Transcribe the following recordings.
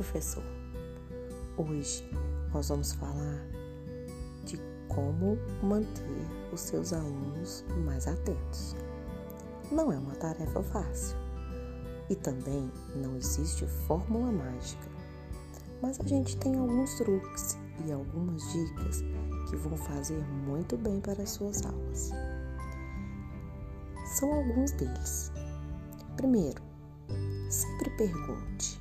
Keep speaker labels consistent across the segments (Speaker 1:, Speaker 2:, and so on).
Speaker 1: professor! Hoje nós vamos falar de como manter os seus alunos mais atentos. Não é uma tarefa fácil e também não existe fórmula mágica, mas a gente tem alguns truques e algumas dicas que vão fazer muito bem para as suas aulas. São alguns deles. Primeiro, sempre pergunte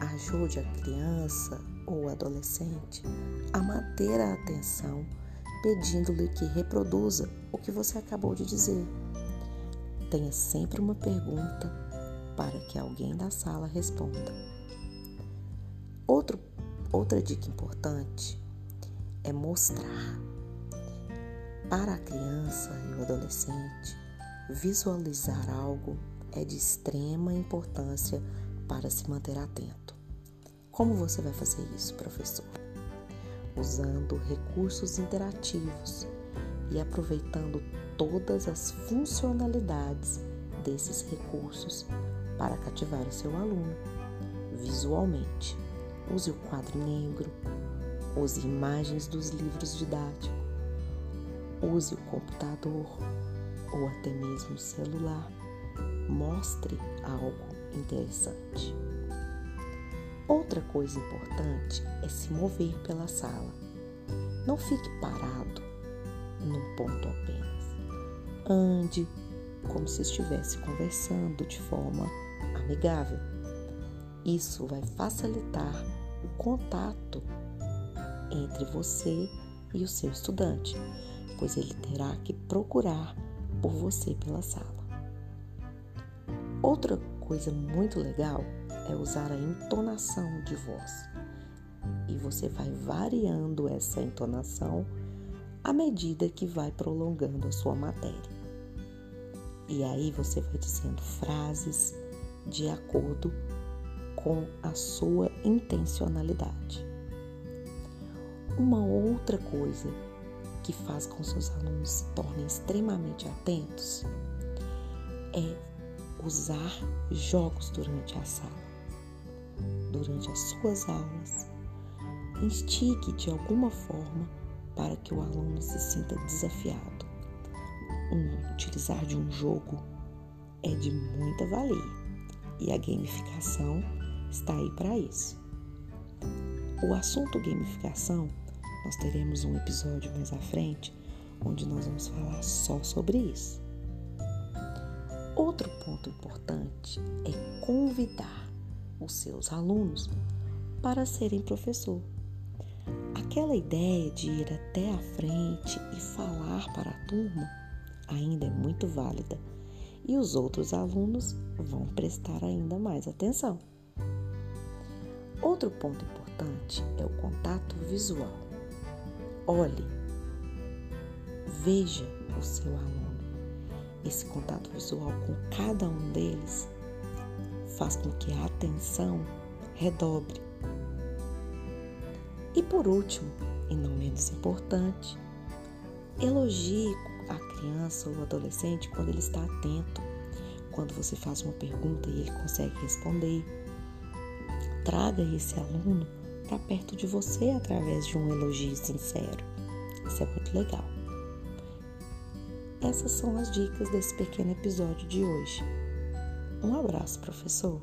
Speaker 1: ajude a criança ou adolescente a manter a atenção, pedindo-lhe que reproduza o que você acabou de dizer. Tenha sempre uma pergunta para que alguém da sala responda. Outro, outra dica importante é mostrar. Para a criança e o adolescente, visualizar algo é de extrema importância para se manter atento. Como você vai fazer isso, professor? Usando recursos interativos e aproveitando todas as funcionalidades desses recursos para cativar o seu aluno visualmente. Use o quadro negro, use imagens dos livros didáticos, use o computador ou até mesmo o celular. Mostre algo interessante. Outra coisa importante é se mover pela sala. Não fique parado num ponto apenas. Ande como se estivesse conversando de forma amigável. Isso vai facilitar o contato entre você e o seu estudante, pois ele terá que procurar por você pela sala. Outra coisa muito legal é usar a entonação de voz. E você vai variando essa entonação à medida que vai prolongando a sua matéria. E aí você vai dizendo frases de acordo com a sua intencionalidade. Uma outra coisa que faz com que seus alunos se tornem extremamente atentos é usar jogos durante a sala, durante as suas aulas. Instigue de alguma forma para que o aluno se sinta desafiado. Um, utilizar de um jogo é de muita valia e a gamificação está aí para isso. O assunto gamificação, nós teremos um episódio mais à frente onde nós vamos falar só sobre isso. Outro ponto importante é convidar os seus alunos para serem professor. Aquela ideia de ir até a frente e falar para a turma ainda é muito válida e os outros alunos vão prestar ainda mais atenção. Outro ponto importante é o contato visual. Olhe, veja o seu aluno esse contato visual com cada um deles faz com que a atenção redobre. E por último, e não menos importante, elogie a criança ou adolescente quando ele está atento, quando você faz uma pergunta e ele consegue responder. Traga esse aluno para perto de você através de um elogio sincero. Isso é muito legal. Essas são as dicas desse pequeno episódio de hoje. Um abraço, professor!